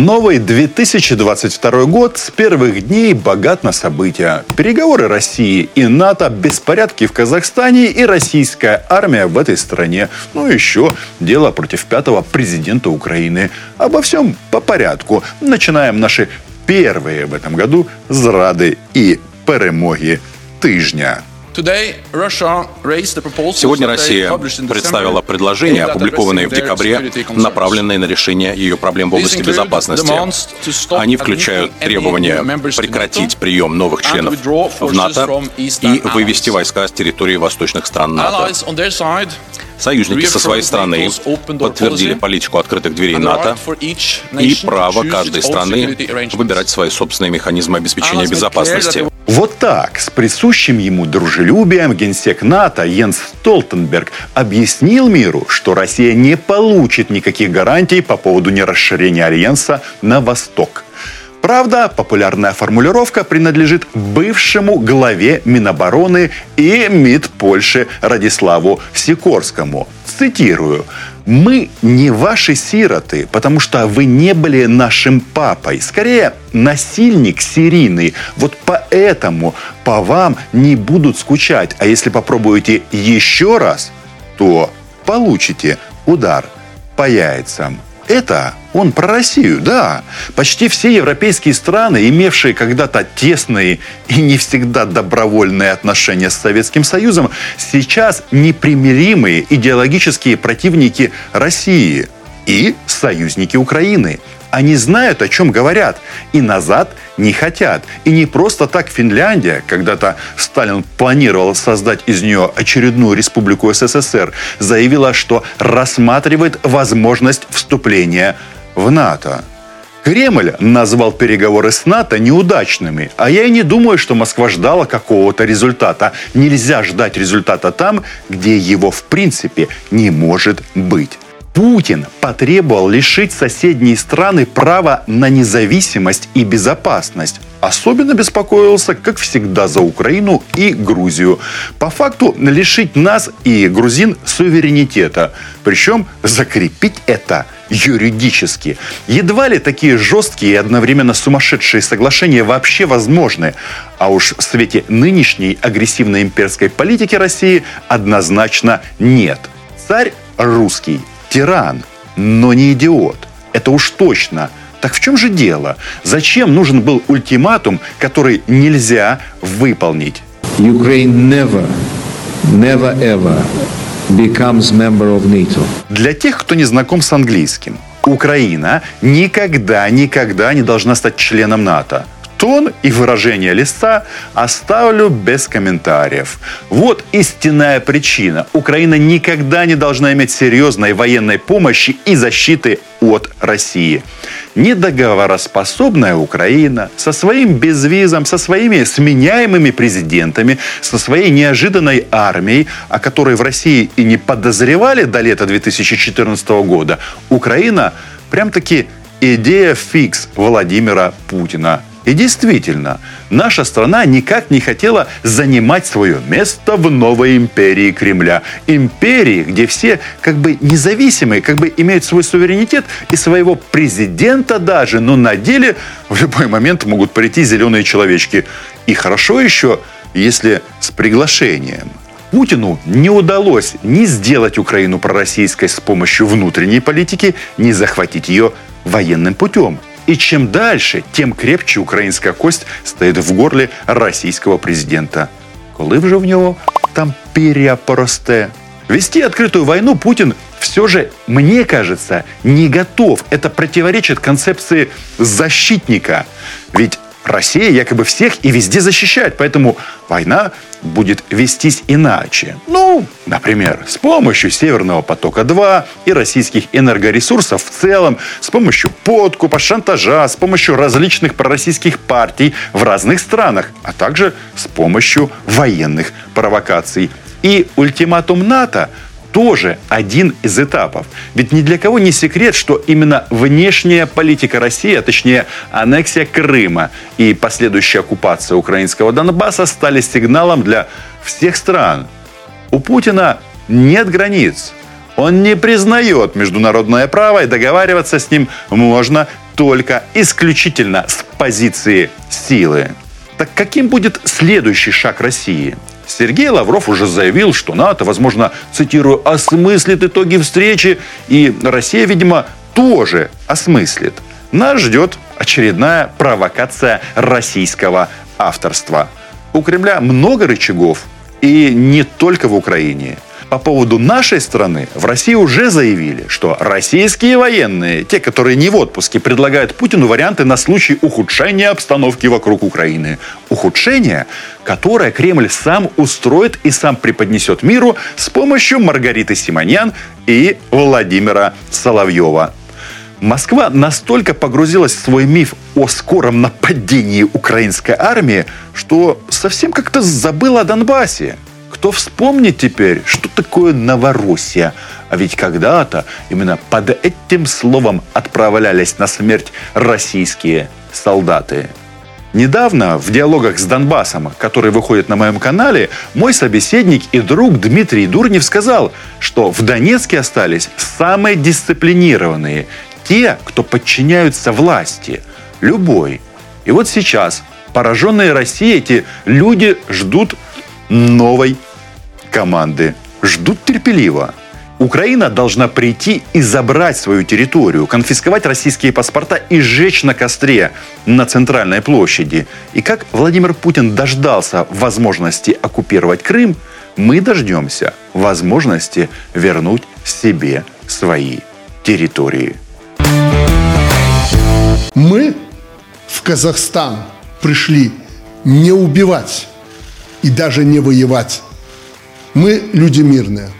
Новый 2022 год с первых дней богат на события. Переговоры России и НАТО, беспорядки в Казахстане и российская армия в этой стране. Ну еще дело против пятого президента Украины. Обо всем по порядку. Начинаем наши первые в этом году зрады и перемоги тижня. Сегодня Россия представила предложения, опубликованные в декабре, направленные на решение ее проблем в области безопасности. Они включают требования прекратить прием новых членов в НАТО и вывести войска с территории восточных стран НАТО. Союзники со своей стороны подтвердили политику открытых дверей НАТО и право каждой страны выбирать свои собственные механизмы обеспечения безопасности. Вот так, с присущим ему дружелюбием генсек НАТО Йенс Столтенберг объяснил миру, что Россия не получит никаких гарантий по поводу нерасширения Альянса на восток – Правда, популярная формулировка принадлежит бывшему главе Минобороны и МИД Польши Радиславу Сикорскому. Цитирую. «Мы не ваши сироты, потому что вы не были нашим папой. Скорее, насильник серийный. Вот поэтому по вам не будут скучать. А если попробуете еще раз, то получите удар по яйцам». Это он про Россию, да. Почти все европейские страны, имевшие когда-то тесные и не всегда добровольные отношения с Советским Союзом, сейчас непримиримые идеологические противники России и союзники Украины. Они знают, о чем говорят, и назад не хотят. И не просто так Финляндия, когда-то Сталин планировал создать из нее очередную республику СССР, заявила, что рассматривает возможность вступления в НАТО. Кремль назвал переговоры с НАТО неудачными, а я и не думаю, что Москва ждала какого-то результата. Нельзя ждать результата там, где его в принципе не может быть. Путин потребовал лишить соседние страны права на независимость и безопасность. Особенно беспокоился, как всегда, за Украину и Грузию. По факту лишить нас и грузин суверенитета. Причем закрепить это юридически. Едва ли такие жесткие и одновременно сумасшедшие соглашения вообще возможны. А уж в свете нынешней агрессивной имперской политики России однозначно нет. Царь русский тиран, но не идиот. Это уж точно. Так в чем же дело? Зачем нужен был ультиматум, который нельзя выполнить? Ukraine never, never ever becomes member of NATO. Для тех, кто не знаком с английским, Украина никогда, никогда не должна стать членом НАТО тон и выражение листа оставлю без комментариев. Вот истинная причина. Украина никогда не должна иметь серьезной военной помощи и защиты от России. Недоговороспособная Украина со своим безвизом, со своими сменяемыми президентами, со своей неожиданной армией, о которой в России и не подозревали до лета 2014 года, Украина прям-таки идея фикс Владимира Путина. И действительно, наша страна никак не хотела занимать свое место в новой империи Кремля. Империи, где все как бы независимые, как бы имеют свой суверенитет и своего президента даже, но на деле в любой момент могут прийти зеленые человечки. И хорошо еще, если с приглашением. Путину не удалось ни сделать Украину пророссийской с помощью внутренней политики, ни захватить ее военным путем. И чем дальше, тем крепче українська кость стоїть в горлі російського президента. Коли вже в нього там перья поросте? Вести открытую войну Путин все же, мне кажется, не готов. Это противоречит концепции защитника. Ведь Россия якобы всех и везде защищает, поэтому война будет вестись иначе. Ну, например, с помощью Северного потока-2 и российских энергоресурсов в целом, с помощью подкупа, шантажа, с помощью различных пророссийских партий в разных странах, а также с помощью военных провокаций. И ультиматум НАТО тоже один из этапов. Ведь ни для кого не секрет, что именно внешняя политика России, а точнее аннексия Крыма и последующая оккупация украинского Донбасса стали сигналом для всех стран. У Путина нет границ. Он не признает международное право, и договариваться с ним можно только исключительно с позиции силы. Так каким будет следующий шаг России? Сергей Лавров уже заявил, что НАТО, возможно, цитирую, осмыслит итоги встречи, и Россия, видимо, тоже осмыслит. Нас ждет очередная провокация российского авторства. У Кремля много рычагов, и не только в Украине. По поводу нашей страны в России уже заявили, что российские военные, те, которые не в отпуске, предлагают Путину варианты на случай ухудшения обстановки вокруг Украины. Ухудшение, которое Кремль сам устроит и сам преподнесет миру с помощью Маргариты Симоньян и Владимира Соловьева. Москва настолько погрузилась в свой миф о скором нападении украинской армии, что совсем как-то забыла о Донбассе. Кто вспомнит теперь, что такое Новороссия? А ведь когда-то именно под этим словом отправлялись на смерть российские солдаты. Недавно в диалогах с Донбассом, который выходит на моем канале, мой собеседник и друг Дмитрий Дурнев сказал, что в Донецке остались самые дисциплинированные, те, кто подчиняются власти, любой. И вот сейчас, пораженные Россией, эти люди ждут новой команды. Ждут терпеливо. Украина должна прийти и забрать свою территорию, конфисковать российские паспорта и сжечь на костре на центральной площади. И как Владимир Путин дождался возможности оккупировать Крым, мы дождемся возможности вернуть себе свои территории. Мы в Казахстан пришли не убивать и даже не воевать. Мы люди мирные.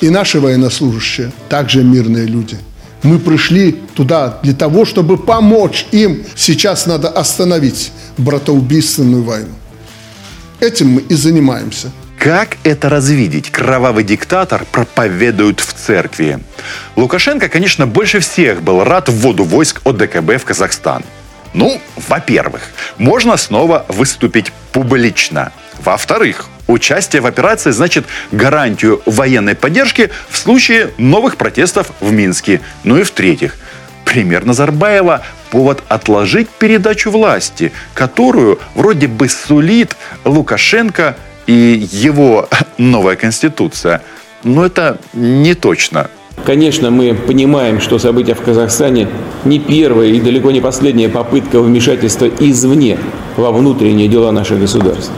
И наши военнослужащие также мирные люди. Мы пришли туда для того, чтобы помочь им. Сейчас надо остановить братоубийственную войну. Этим мы и занимаемся. Как это развидеть? Кровавый диктатор проповедует в церкви. Лукашенко, конечно, больше всех был рад вводу войск ОДКБ в Казахстан. Ну, во-первых, можно снова выступить публично. Во-вторых, участие в операции значит гарантию военной поддержки в случае новых протестов в Минске. Ну и в-третьих, пример Назарбаева – повод отложить передачу власти, которую вроде бы сулит Лукашенко и его новая конституция. Но это не точно. Конечно, мы понимаем, что события в Казахстане не первая и далеко не последняя попытка вмешательства извне во внутренние дела нашего государства.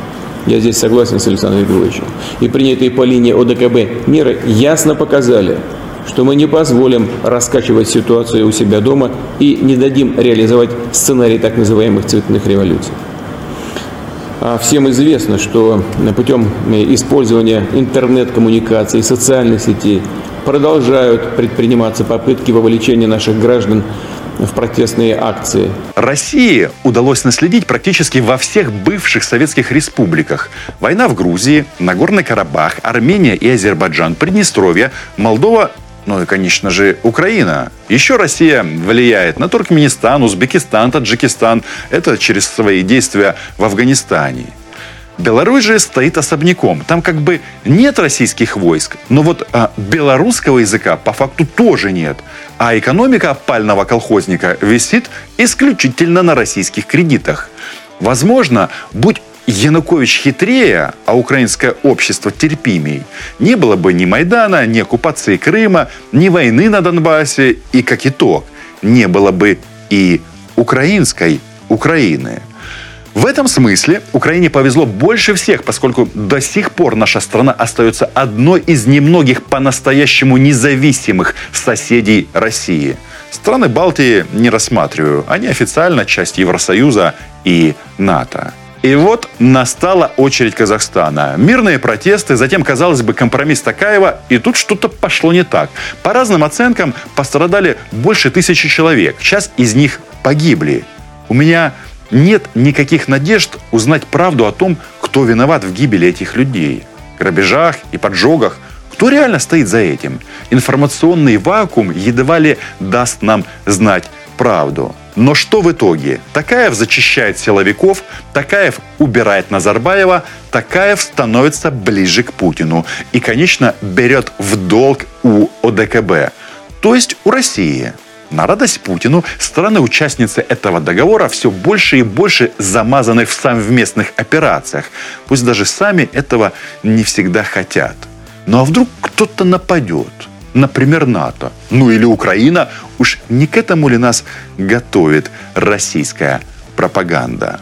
Я здесь согласен с Александром Григорьевичем. И принятые по линии ОДКБ меры ясно показали, что мы не позволим раскачивать ситуацию у себя дома и не дадим реализовать сценарий так называемых цветных революций. А всем известно, что путем использования интернет-коммуникаций, социальных сетей продолжают предприниматься попытки вовлечения наших граждан в протестные акции. России удалось наследить практически во всех бывших советских республиках. Война в Грузии, Нагорный Карабах, Армения и Азербайджан, Приднестровье, Молдова ну и, конечно же, Украина. Еще Россия влияет на Туркменистан, Узбекистан, Таджикистан. Это через свои действия в Афганистане. Беларусь же стоит особняком. Там как бы нет российских войск, но вот а, белорусского языка по факту тоже нет. А экономика опального колхозника висит исключительно на российских кредитах. Возможно, будь Янукович хитрее, а украинское общество терпимей, не было бы ни Майдана, ни оккупации Крыма, ни войны на Донбассе, и как итог, не было бы и украинской Украины. В этом смысле Украине повезло больше всех, поскольку до сих пор наша страна остается одной из немногих по-настоящему независимых соседей России. Страны Балтии не рассматриваю. Они официально часть Евросоюза и НАТО. И вот настала очередь Казахстана. Мирные протесты, затем, казалось бы, компромисс Такаева, и тут что-то пошло не так. По разным оценкам пострадали больше тысячи человек. Часть из них погибли. У меня нет никаких надежд узнать правду о том, кто виноват в гибели этих людей, грабежах и поджогах. Кто реально стоит за этим? Информационный вакуум едва ли даст нам знать правду. Но что в итоге? Такаев зачищает силовиков, Такаев убирает Назарбаева, Такаев становится ближе к Путину и, конечно, берет в долг у ОДКБ, то есть у России. На радость Путину страны-участницы этого договора все больше и больше замазаны в совместных операциях. Пусть даже сами этого не всегда хотят. Ну а вдруг кто-то нападет? Например, НАТО. Ну или Украина. Уж не к этому ли нас готовит российская пропаганда?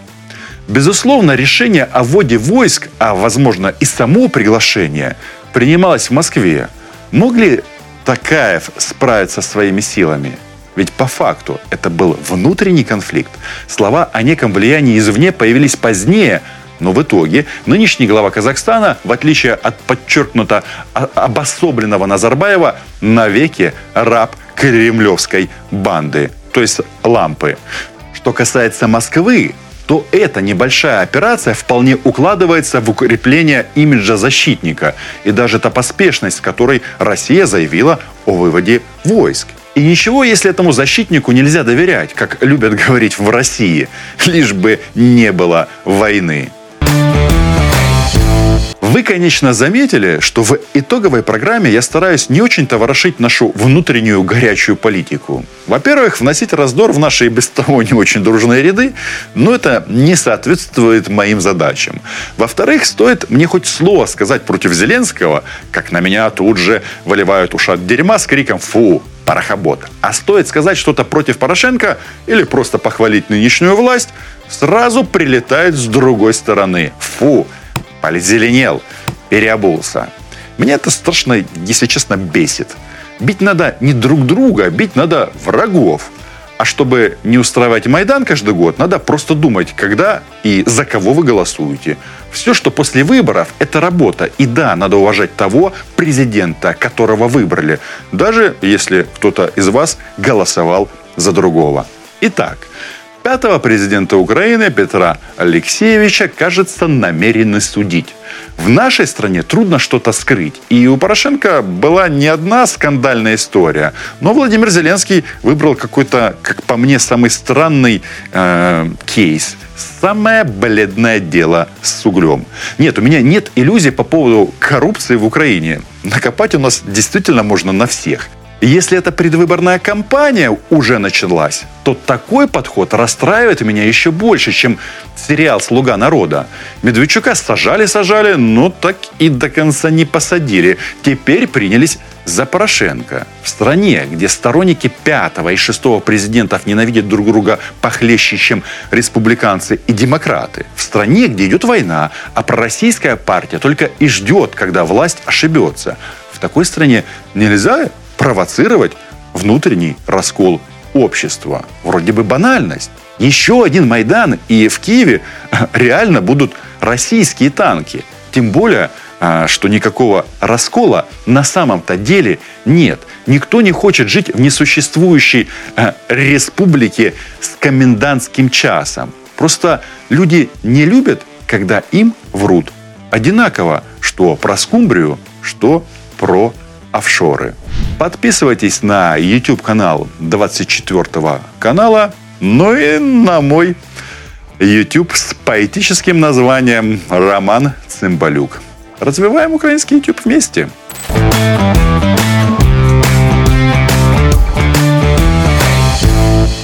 Безусловно, решение о вводе войск, а возможно и само приглашение, принималось в Москве. Мог ли Такаев справиться своими силами? Ведь по факту это был внутренний конфликт. Слова о неком влиянии извне появились позднее, но в итоге нынешний глава Казахстана, в отличие от подчеркнуто обособленного Назарбаева, навеки раб кремлевской банды, то есть лампы. Что касается Москвы, то эта небольшая операция вполне укладывается в укрепление имиджа защитника и даже та поспешность, с которой Россия заявила о выводе войск. И ничего, если этому защитнику нельзя доверять, как любят говорить в России, лишь бы не было войны. Вы, конечно, заметили, что в итоговой программе я стараюсь не очень-то ворошить нашу внутреннюю горячую политику. Во-первых, вносить раздор в наши без того не очень дружные ряды, но это не соответствует моим задачам. Во-вторых, стоит мне хоть слово сказать против Зеленского, как на меня тут же выливают ушат дерьма с криком «Фу!» Парохобот. А стоит сказать что-то против Порошенко или просто похвалить нынешнюю власть, сразу прилетает с другой стороны. Фу! полезеленел, переобулся. Меня это страшно, если честно, бесит. Бить надо не друг друга, бить надо врагов. А чтобы не устраивать Майдан каждый год, надо просто думать, когда и за кого вы голосуете. Все, что после выборов, это работа. И да, надо уважать того президента, которого выбрали, даже если кто-то из вас голосовал за другого. Итак, Пятого президента Украины Петра Алексеевича, кажется, намерены судить. В нашей стране трудно что-то скрыть. И у Порошенко была не одна скандальная история. Но Владимир Зеленский выбрал какой-то, как по мне, самый странный э, кейс. Самое бледное дело с углем. Нет, у меня нет иллюзий по поводу коррупции в Украине. Накопать у нас действительно можно на всех. Если эта предвыборная кампания уже началась, то такой подход расстраивает меня еще больше, чем сериал «Слуга народа». Медведчука сажали-сажали, но так и до конца не посадили. Теперь принялись за Порошенко. В стране, где сторонники пятого и шестого президентов ненавидят друг друга похлеще, чем республиканцы и демократы. В стране, где идет война, а пророссийская партия только и ждет, когда власть ошибется. В такой стране нельзя провоцировать внутренний раскол общества. Вроде бы банальность. Еще один Майдан, и в Киеве реально будут российские танки. Тем более, а, что никакого раскола на самом-то деле нет. Никто не хочет жить в несуществующей а, республике с комендантским часом. Просто люди не любят, когда им врут. Одинаково, что про скумбрию, что про офшоры. Подписывайтесь на YouTube канал 24 канала, ну и на мой YouTube с поэтическим названием «Роман Цымбалюк». Развиваем украинский YouTube вместе. thank you